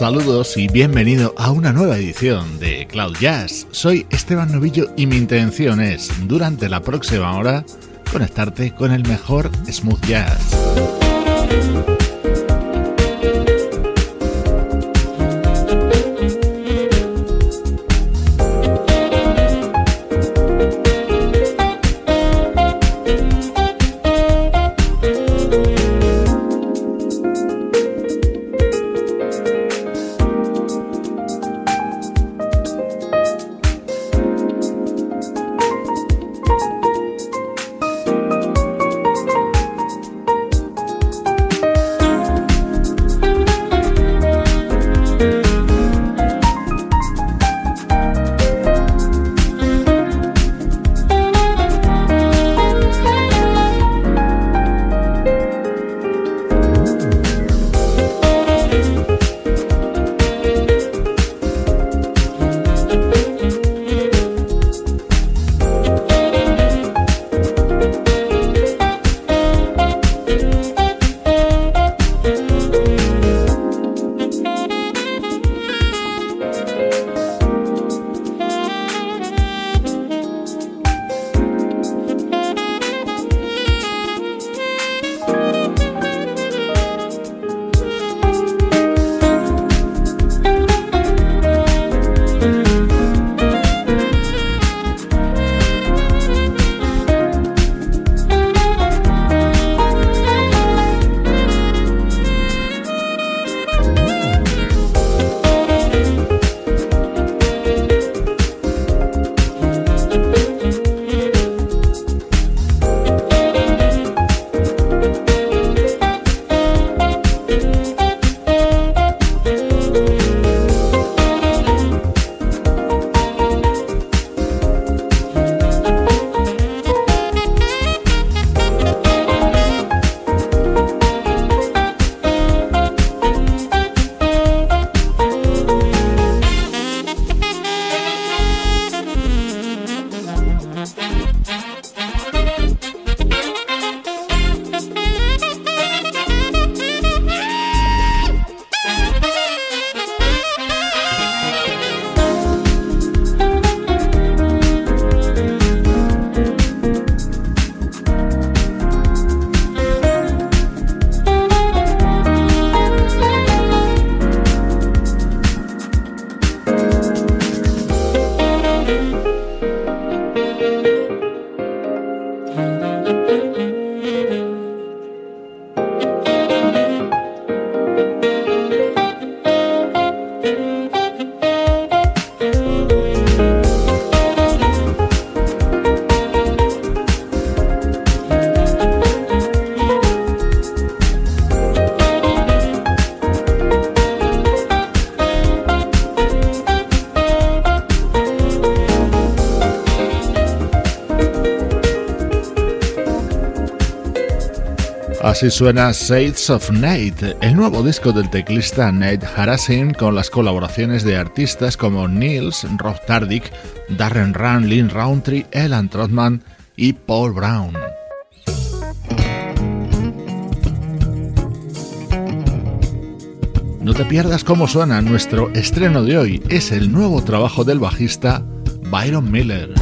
Saludos y bienvenido a una nueva edición de Cloud Jazz. Soy Esteban Novillo y mi intención es, durante la próxima hora, conectarte con el mejor smooth jazz. Así suena Shades of Nate, el nuevo disco del teclista Nate Harasin con las colaboraciones de artistas como Niels, Rob Tardick, Darren Run, Lynn Roundtree, Elan Trotman y Paul Brown. No te pierdas cómo suena nuestro estreno de hoy, es el nuevo trabajo del bajista Byron Miller.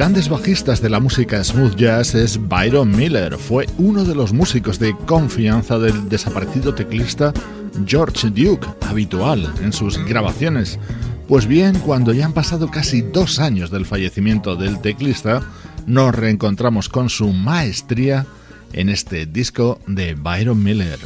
Grandes bajistas de la música smooth jazz es Byron Miller. Fue uno de los músicos de confianza del desaparecido teclista George Duke, habitual en sus grabaciones. Pues bien, cuando ya han pasado casi dos años del fallecimiento del teclista, nos reencontramos con su maestría en este disco de Byron Miller.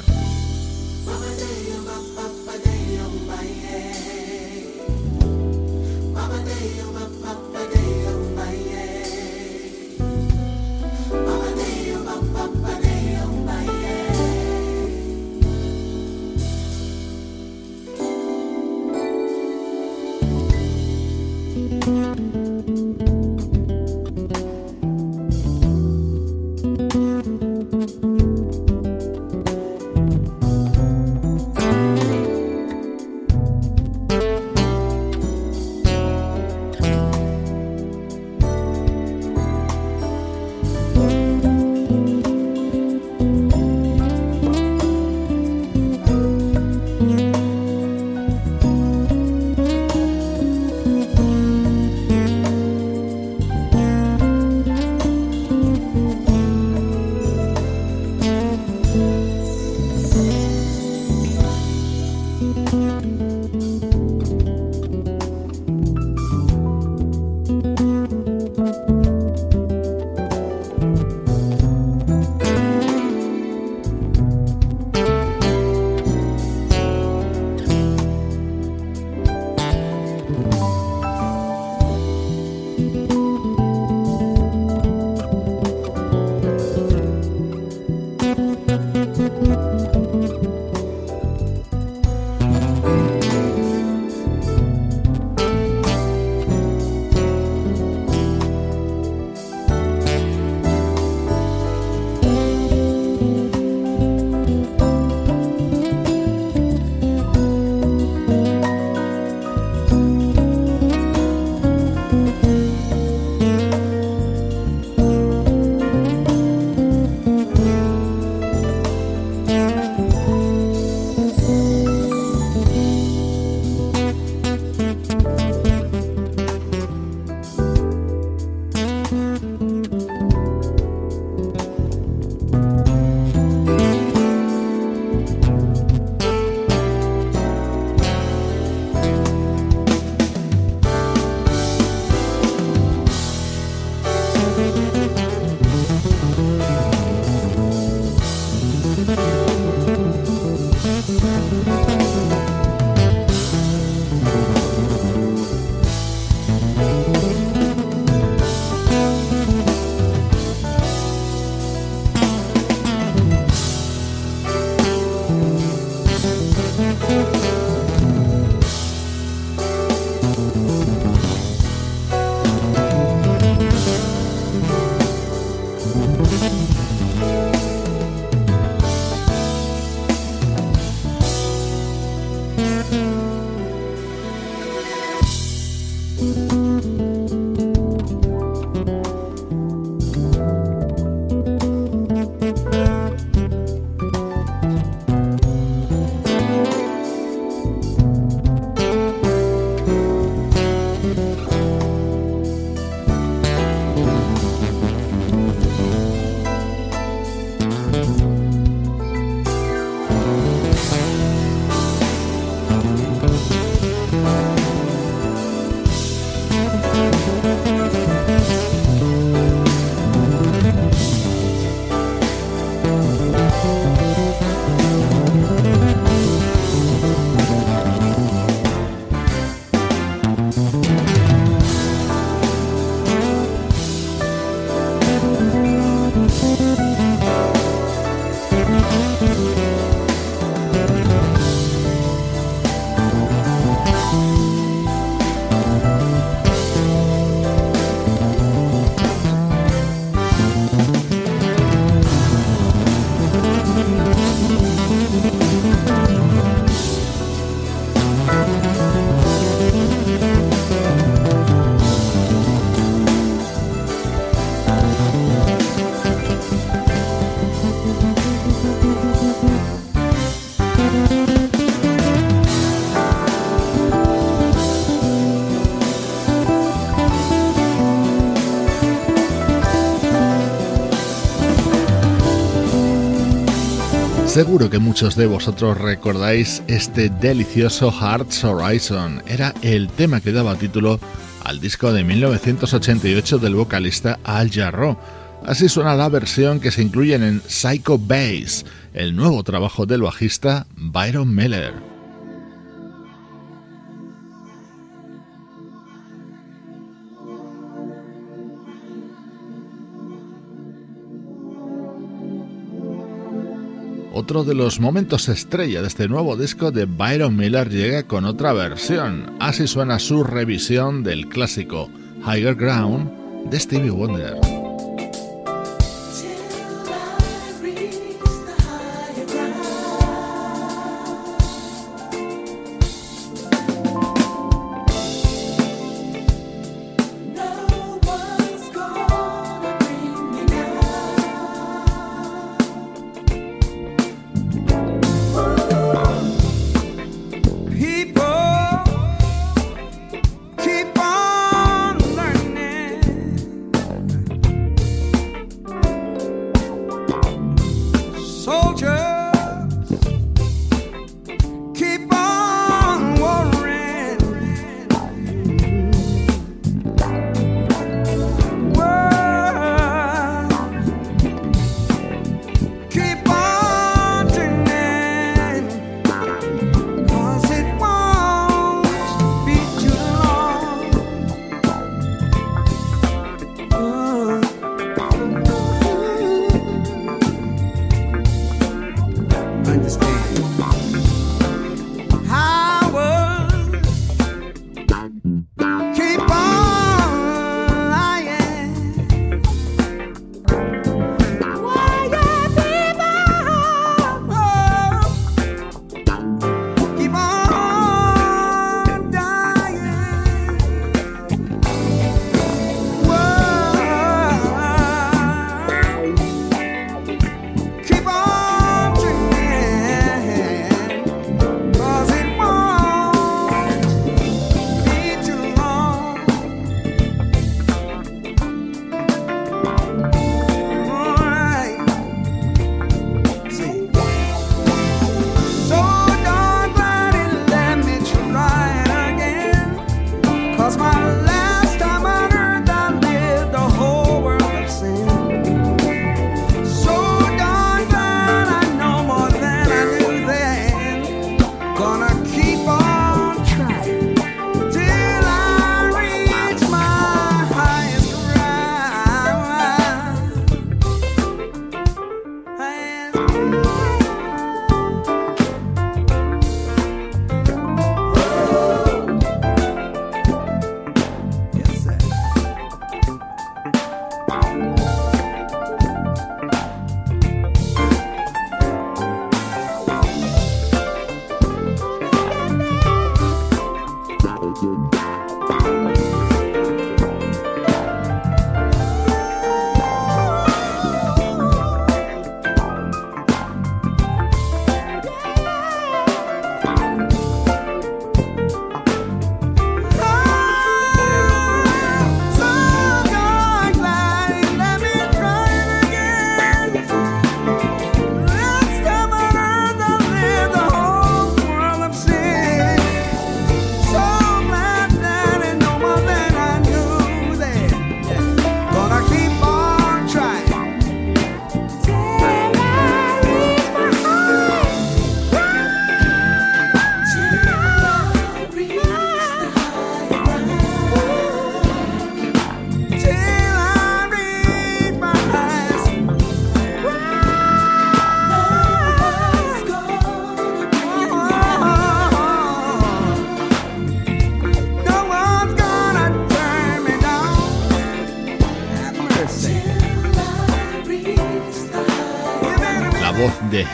Seguro que muchos de vosotros recordáis este delicioso Hearts Horizon. Era el tema que daba título al disco de 1988 del vocalista Al Jarreau. Así suena la versión que se incluye en Psycho Bass, el nuevo trabajo del bajista Byron Miller. Otro de los momentos estrella de este nuevo disco de Byron Miller llega con otra versión. Así suena su revisión del clásico Higher Ground de Stevie Wonder.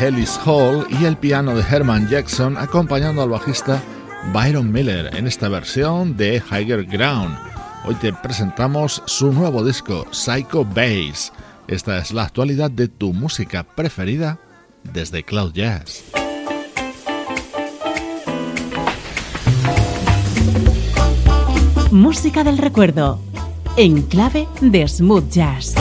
Ellis Hall y el piano de Herman Jackson acompañando al bajista Byron Miller en esta versión de Higher Ground. Hoy te presentamos su nuevo disco, Psycho Bass. Esta es la actualidad de tu música preferida desde Cloud Jazz. Música del recuerdo, en clave de smooth jazz.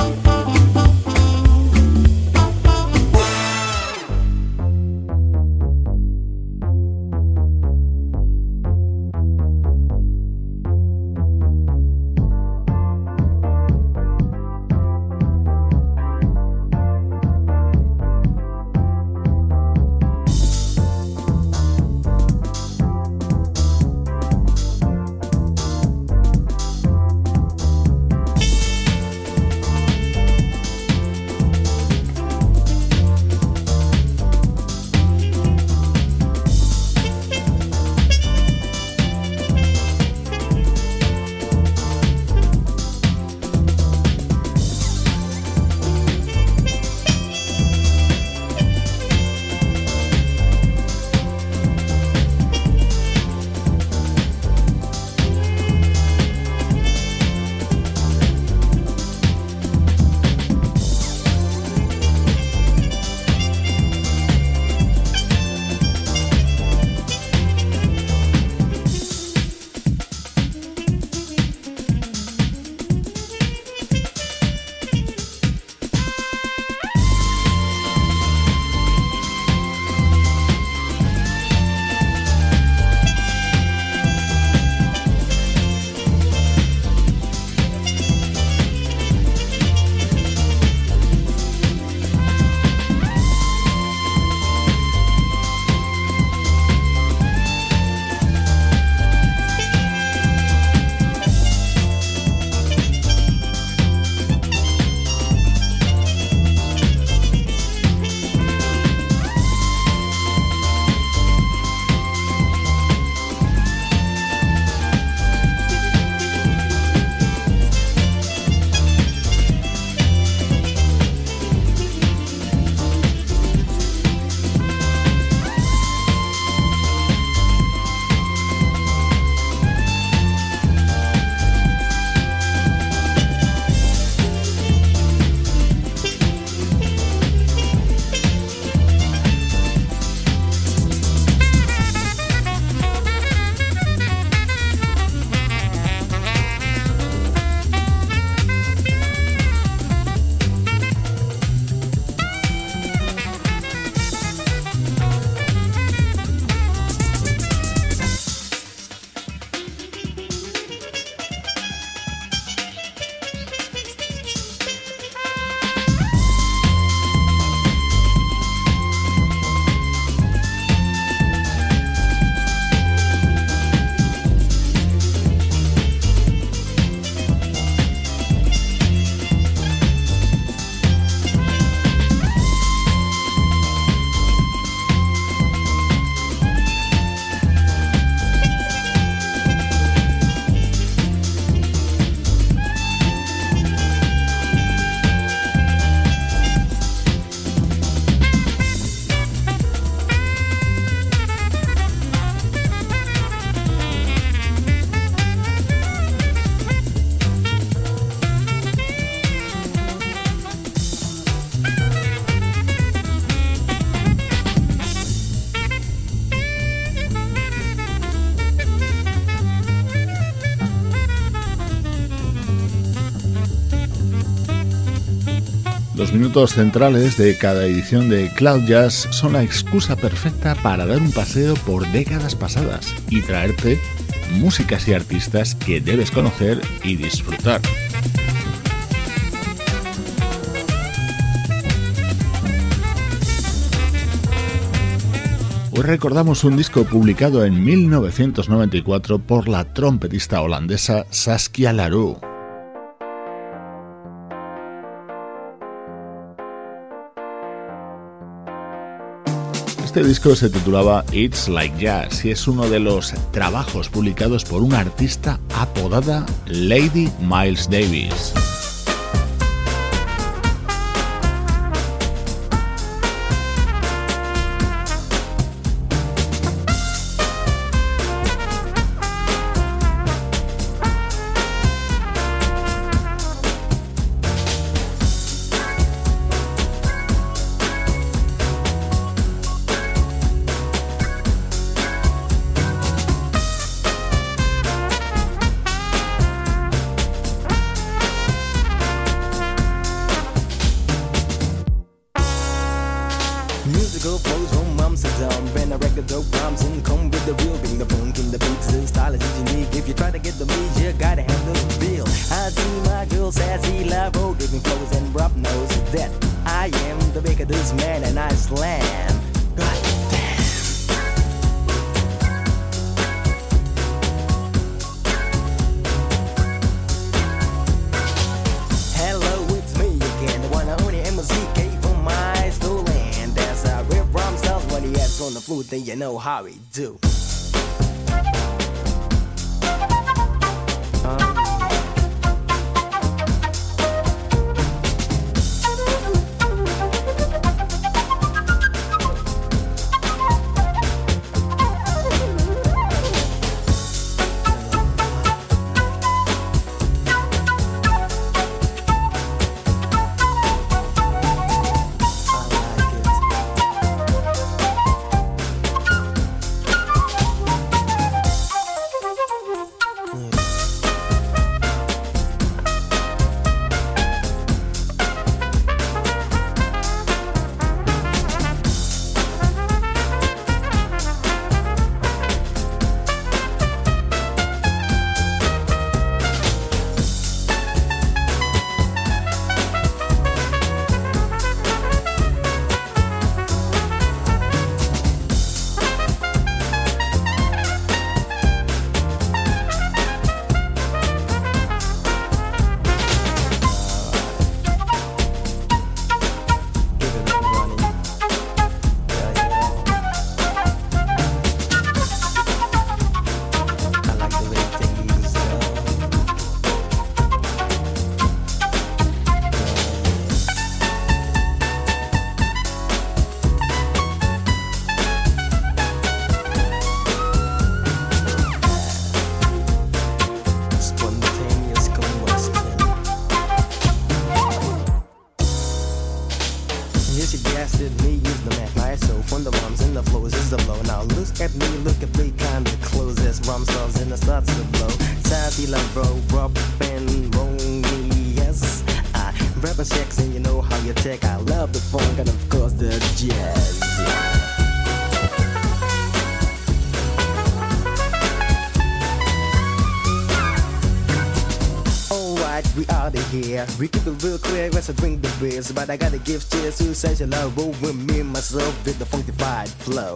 Minutos centrales de cada edición de Cloud Jazz son la excusa perfecta para dar un paseo por décadas pasadas y traerte músicas y artistas que debes conocer y disfrutar. Hoy recordamos un disco publicado en 1994 por la trompetista holandesa Saskia Larue. Este disco se titulaba It's Like Jazz y es uno de los trabajos publicados por una artista apodada Lady Miles Davis. I love the funk and of course the jazz. Alright, we out of here. We keep it real clear as I drink the beers. But I gotta give cheers to such a love over me, myself, with the funkified flow.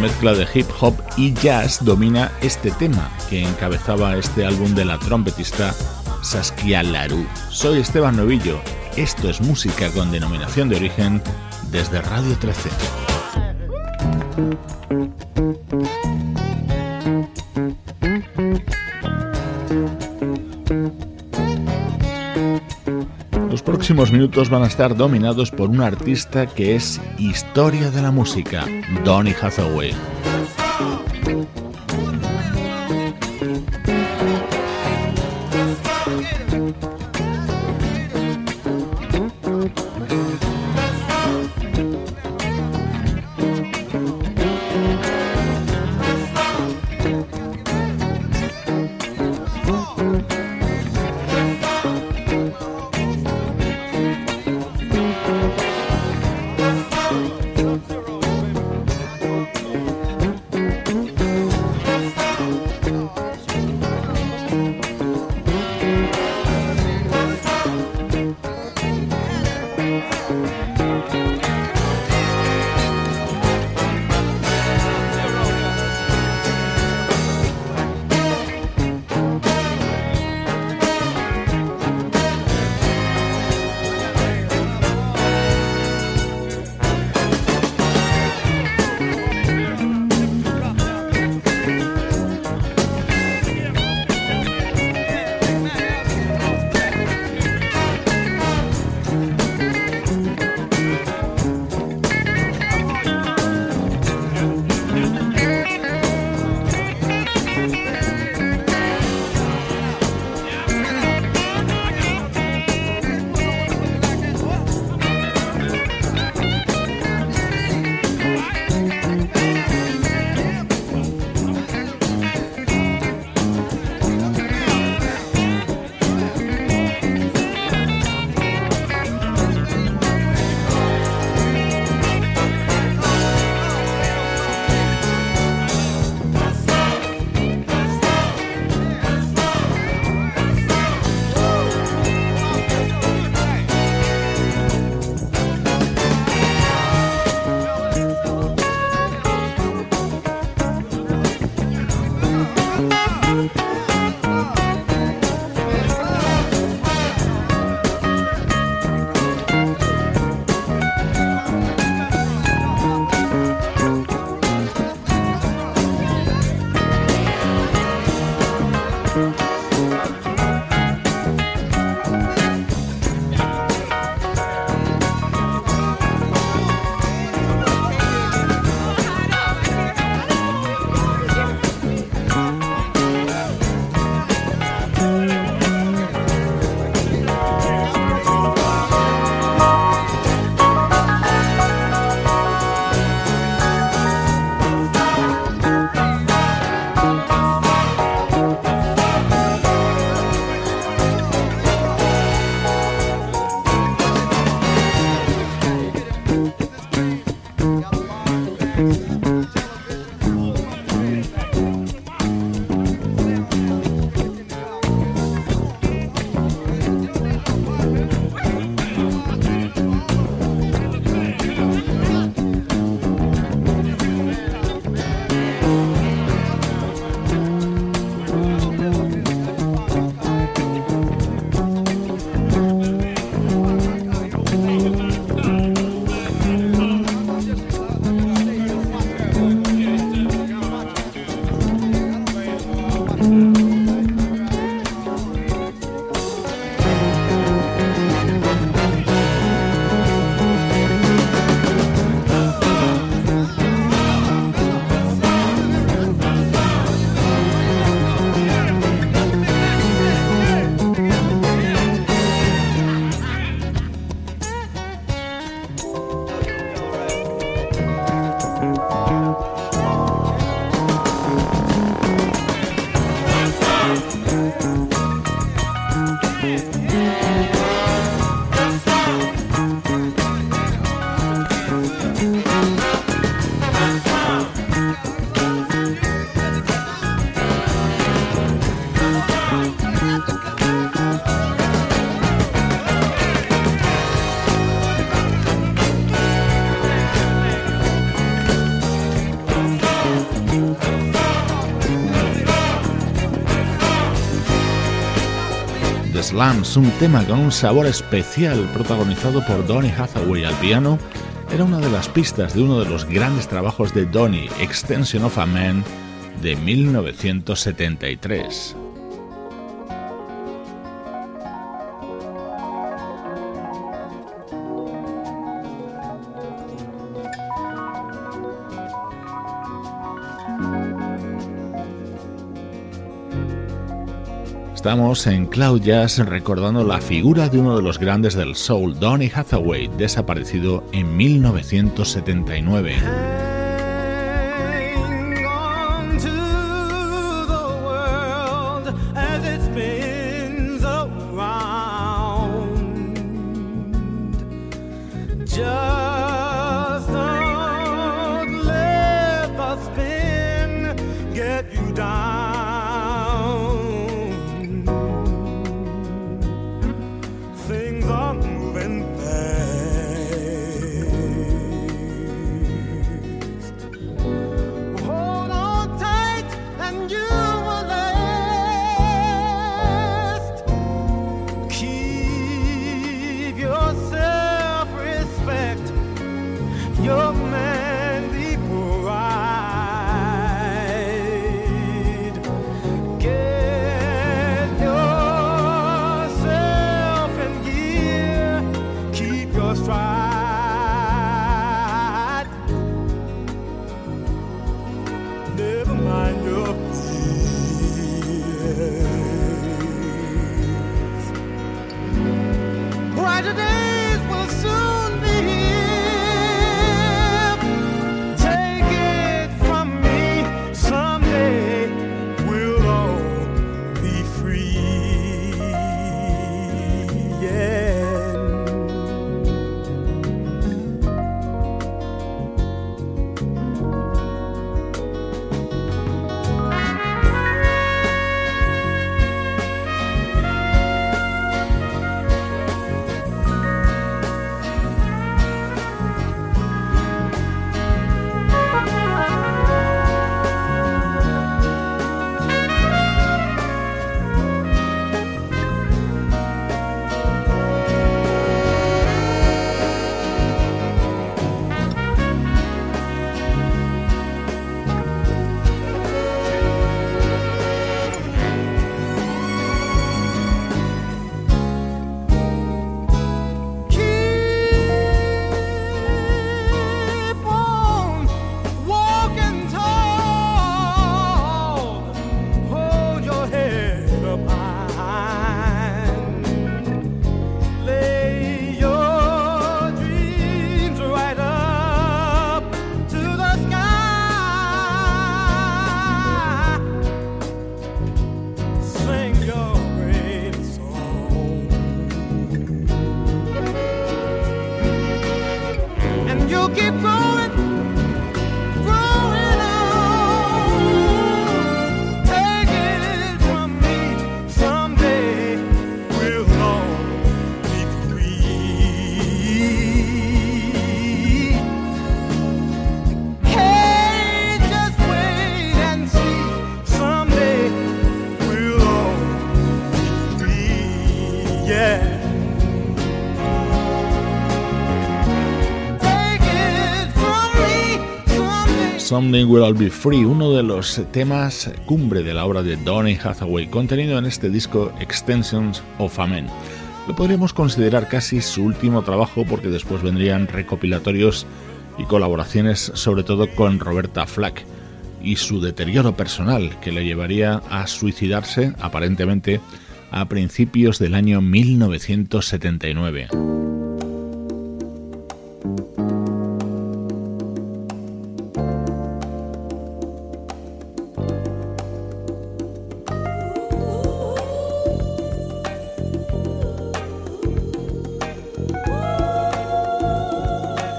Mezcla de hip hop y jazz domina este tema que encabezaba este álbum de la trompetista Saskia Larue. Soy Esteban Novillo, esto es música con denominación de origen desde Radio 13. Próximos minutos van a estar dominados por un artista que es historia de la música, Donny Hathaway. Un tema con un sabor especial protagonizado por Donny Hathaway al piano, era una de las pistas de uno de los grandes trabajos de Donny, Extension of a Man, de 1973. Estamos en Cloud Jazz recordando la figura de uno de los grandes del soul, Donny Hathaway, desaparecido en 1979. Something Will All Be Free, uno de los temas cumbre de la obra de Donny Hathaway, contenido en este disco Extensions of Amen. Lo podríamos considerar casi su último trabajo porque después vendrían recopilatorios y colaboraciones, sobre todo con Roberta Flack, y su deterioro personal que le llevaría a suicidarse aparentemente a principios del año 1979.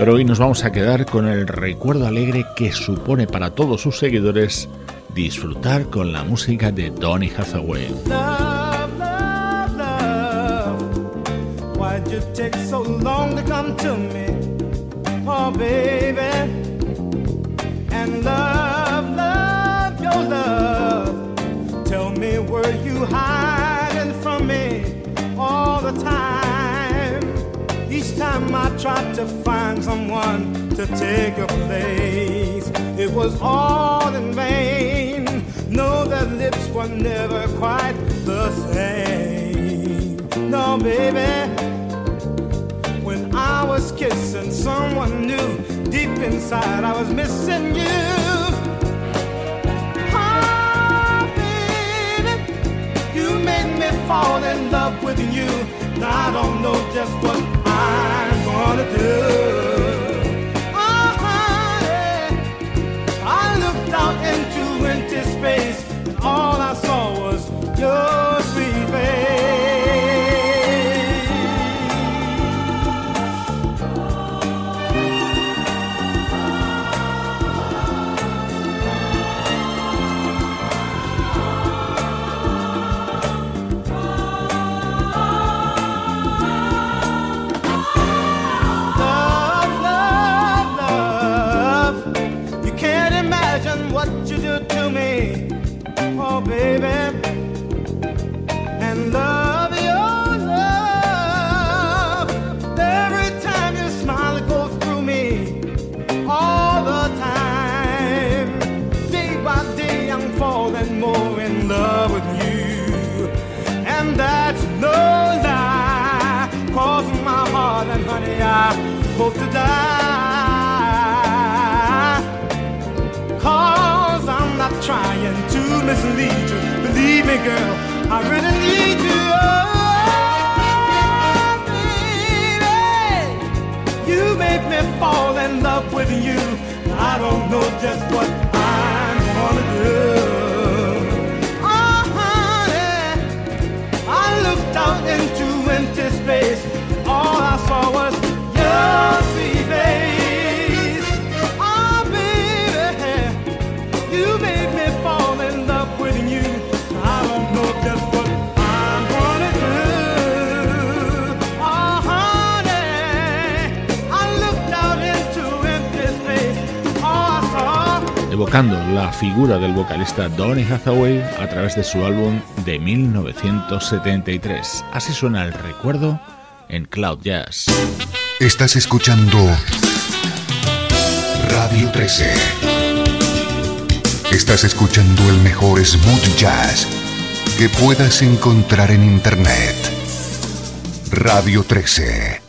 Pero hoy nos vamos a quedar con el recuerdo alegre que supone para todos sus seguidores disfrutar con la música de Donny Hathaway. Time I tried to find someone to take your place, it was all in vain. No, their lips were never quite the same. No, baby. When I was kissing someone new, deep inside I was missing you. Ah, baby, you made me fall in love with you. I don't know just what I'm gonna do. Figura del vocalista Donny Hathaway a través de su álbum de 1973. Así suena el recuerdo en Cloud Jazz. Estás escuchando Radio 13. Estás escuchando el mejor smooth jazz que puedas encontrar en Internet. Radio 13.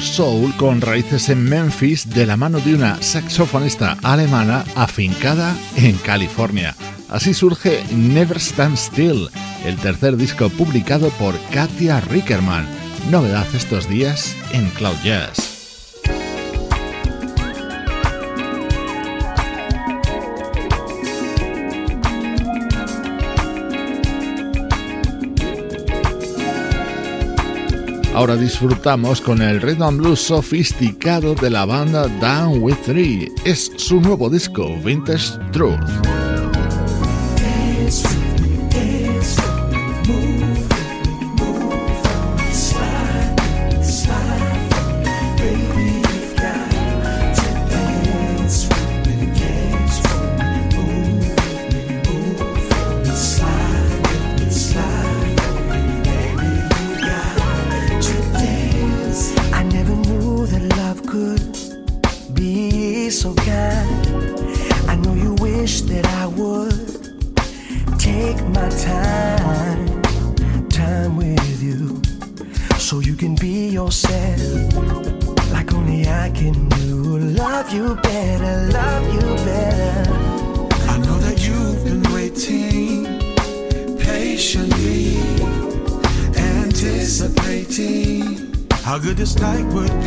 Soul con raíces en Memphis de la mano de una saxofonista alemana afincada en California. Así surge Never Stand Still, el tercer disco publicado por Katia Rickerman. Novedad estos días en Cloud Jazz. Ahora disfrutamos con el rhythm and blues sofisticado de la banda Down with Three. Es su nuevo disco, Vintage Truth. like wood.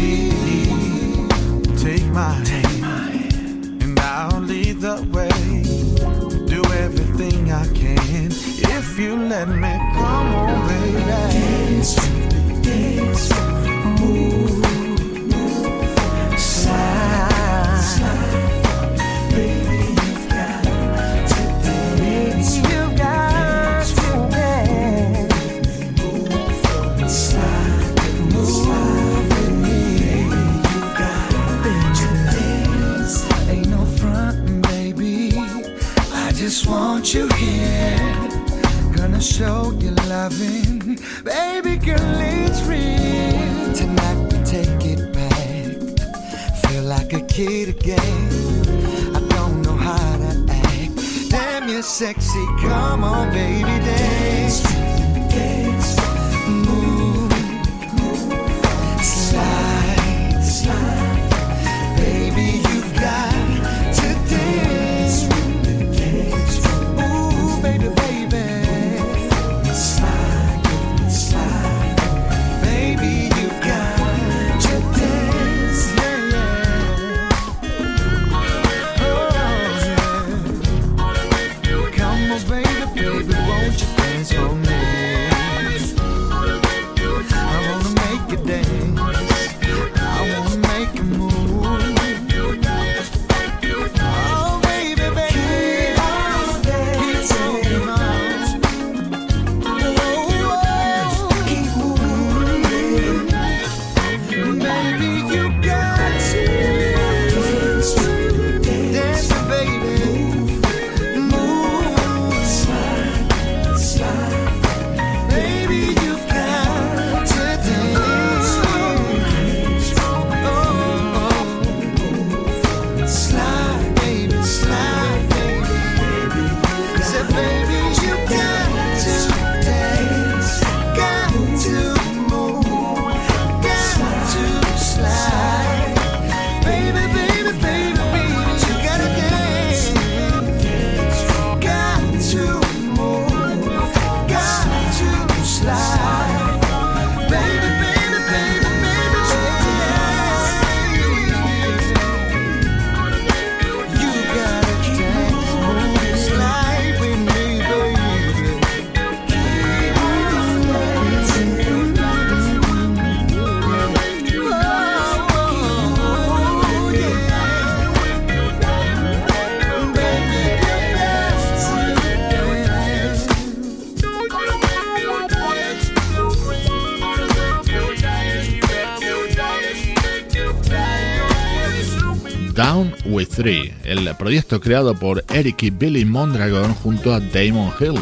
El proyecto creado por Eric y Billy Mondragon junto a Damon Hill.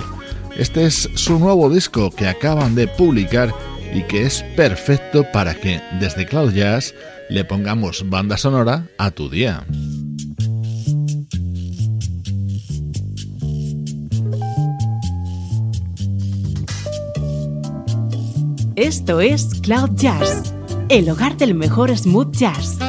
Este es su nuevo disco que acaban de publicar y que es perfecto para que desde Cloud Jazz le pongamos banda sonora a tu día. Esto es Cloud Jazz el hogar del mejor smooth jazz.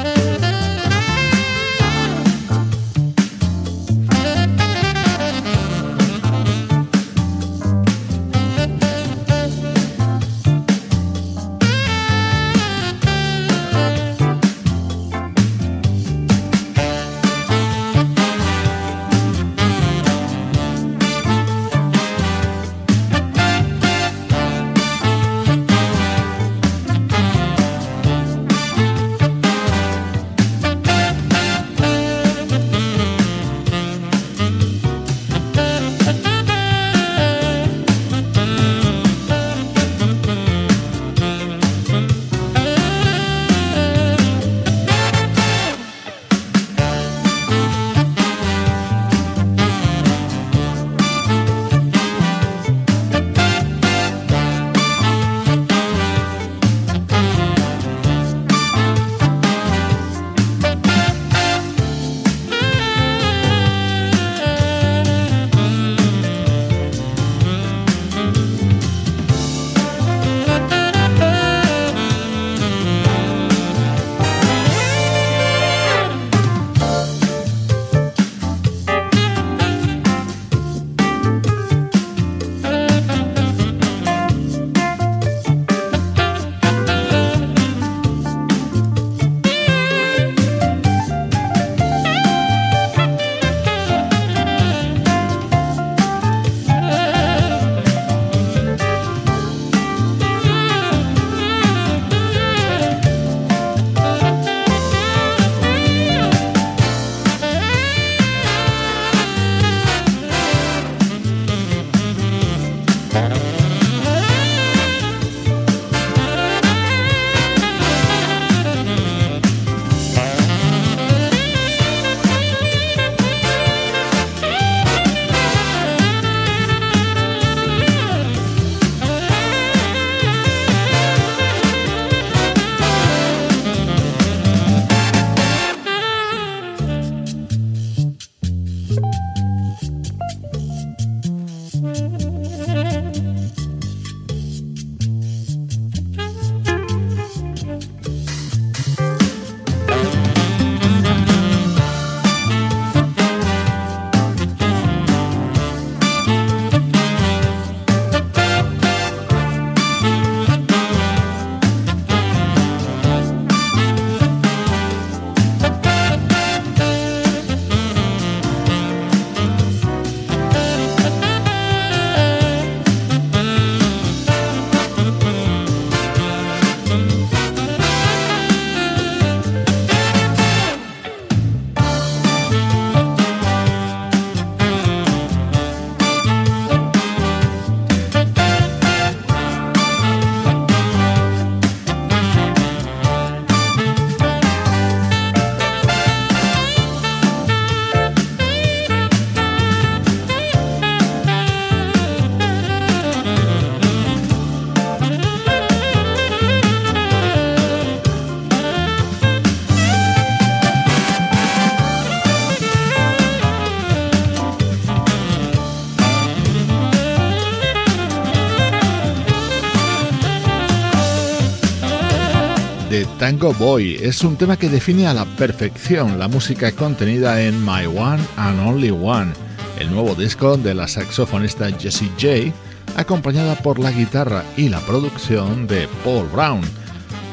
Tango Boy es un tema que define a la perfección la música contenida en My One and Only One, el nuevo disco de la saxofonista Jessie J, acompañada por la guitarra y la producción de Paul Brown.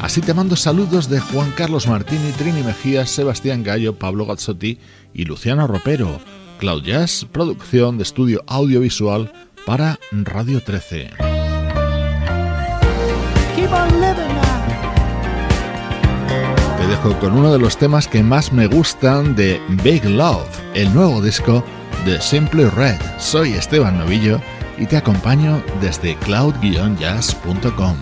Así te mando saludos de Juan Carlos Martini, Trini Mejía, Sebastián Gallo, Pablo Gazzotti y Luciano Ropero. Cloud Jazz, producción de estudio audiovisual para Radio 13. Dejo con uno de los temas que más me gustan de Big Love, el nuevo disco de Simply Red. Soy Esteban Novillo y te acompaño desde cloud-jazz.com.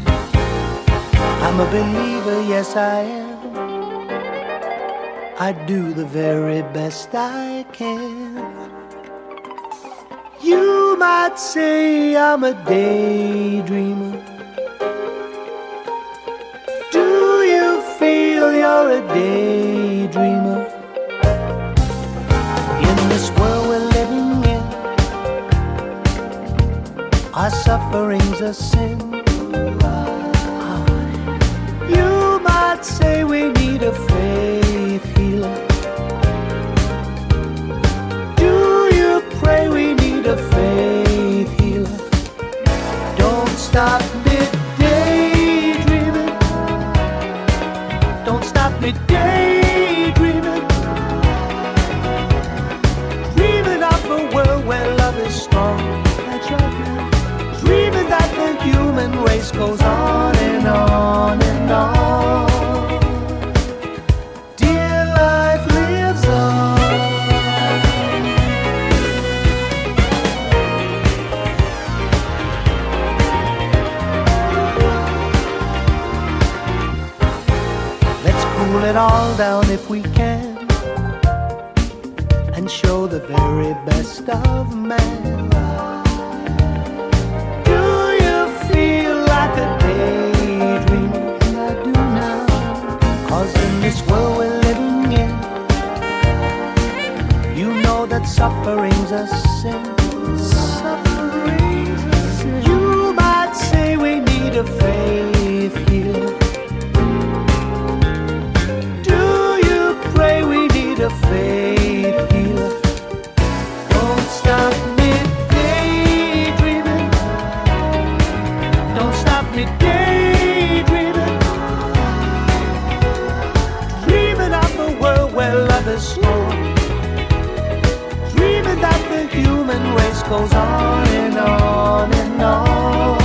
I'm a believer, yes I am. I do the very best I can. You might say I'm a daydreamer. A daydreamer in this world we're living in. Our suffering's a sin. You might say we need a faith healer? Do you pray we need a faith healer? Don't stop human goes on and on and on. Dear life lives on. Let's cool it all down if we can and show the very best of man. Suffering's a sin. Suffering's a sin. You might say we need a faith human race goes on and on and on.